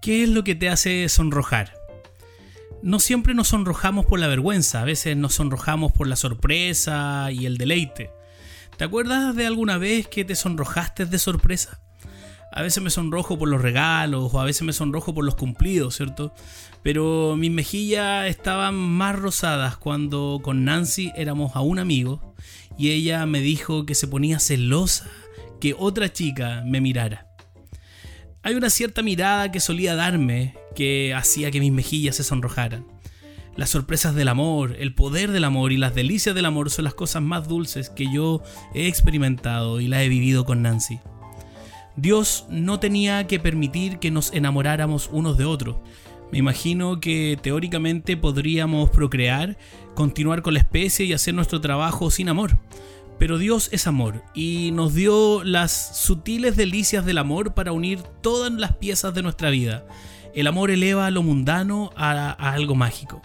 ¿Qué es lo que te hace sonrojar? No siempre nos sonrojamos por la vergüenza, a veces nos sonrojamos por la sorpresa y el deleite. ¿Te acuerdas de alguna vez que te sonrojaste de sorpresa? A veces me sonrojo por los regalos o a veces me sonrojo por los cumplidos, ¿cierto? Pero mis mejillas estaban más rosadas cuando con Nancy éramos a un amigo y ella me dijo que se ponía celosa que otra chica me mirara. Hay una cierta mirada que solía darme que hacía que mis mejillas se sonrojaran. Las sorpresas del amor, el poder del amor y las delicias del amor son las cosas más dulces que yo he experimentado y las he vivido con Nancy. Dios no tenía que permitir que nos enamoráramos unos de otros. Me imagino que teóricamente podríamos procrear, continuar con la especie y hacer nuestro trabajo sin amor. Pero Dios es amor y nos dio las sutiles delicias del amor para unir todas las piezas de nuestra vida. El amor eleva lo mundano a, algo mágico.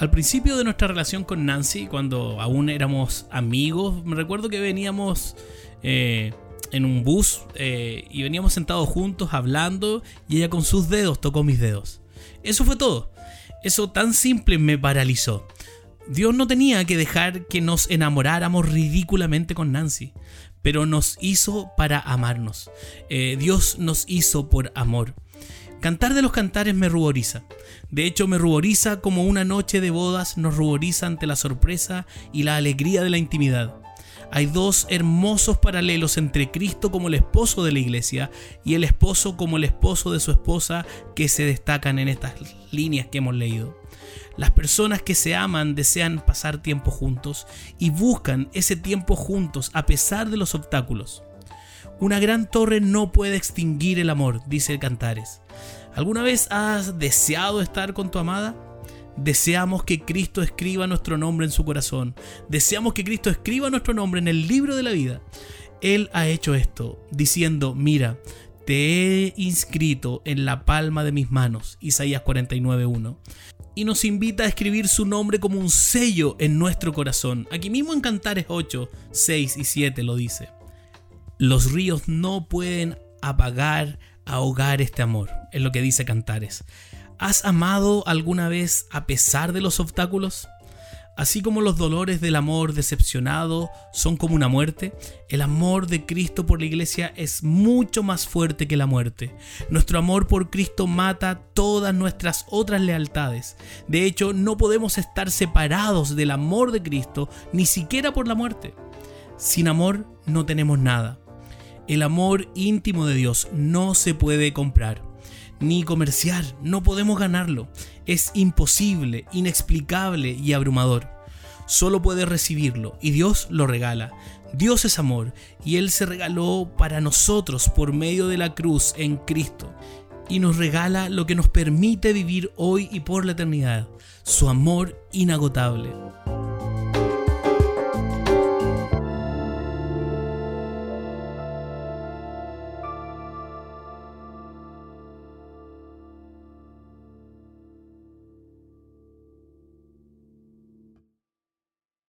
Al principio de nuestra relación con Nancy, cuando aún éramos amigos, me recuerdo que veníamos eh, en un bus eh, y veníamos sentados juntos hablando y ella con sus dedos tocó mis dedos. Eso fue todo. Eso tan simple me paralizó. Dios no tenía que dejar que nos enamoráramos ridículamente con Nancy, pero nos hizo para amarnos. Eh, Dios nos hizo por amor. Cantar de los cantares me ruboriza. De hecho, me ruboriza como una noche de bodas nos ruboriza ante la sorpresa y la alegría de la intimidad. Hay dos hermosos paralelos entre Cristo como el esposo de la iglesia y el esposo como el esposo de su esposa que se destacan en estas líneas que hemos leído. Las personas que se aman desean pasar tiempo juntos y buscan ese tiempo juntos a pesar de los obstáculos. Una gran torre no puede extinguir el amor, dice Cantares. ¿Alguna vez has deseado estar con tu amada? Deseamos que Cristo escriba nuestro nombre en su corazón. Deseamos que Cristo escriba nuestro nombre en el libro de la vida. Él ha hecho esto, diciendo, mira, te he inscrito en la palma de mis manos. Isaías 49.1 y nos invita a escribir su nombre como un sello en nuestro corazón. Aquí mismo en Cantares 8, 6 y 7 lo dice. Los ríos no pueden apagar, ahogar este amor, es lo que dice Cantares. ¿Has amado alguna vez a pesar de los obstáculos? Así como los dolores del amor decepcionado son como una muerte, el amor de Cristo por la iglesia es mucho más fuerte que la muerte. Nuestro amor por Cristo mata todas nuestras otras lealtades. De hecho, no podemos estar separados del amor de Cristo ni siquiera por la muerte. Sin amor no tenemos nada. El amor íntimo de Dios no se puede comprar ni comerciar, no podemos ganarlo. Es imposible, inexplicable y abrumador. Solo puede recibirlo y Dios lo regala. Dios es amor y Él se regaló para nosotros por medio de la cruz en Cristo y nos regala lo que nos permite vivir hoy y por la eternidad, su amor inagotable.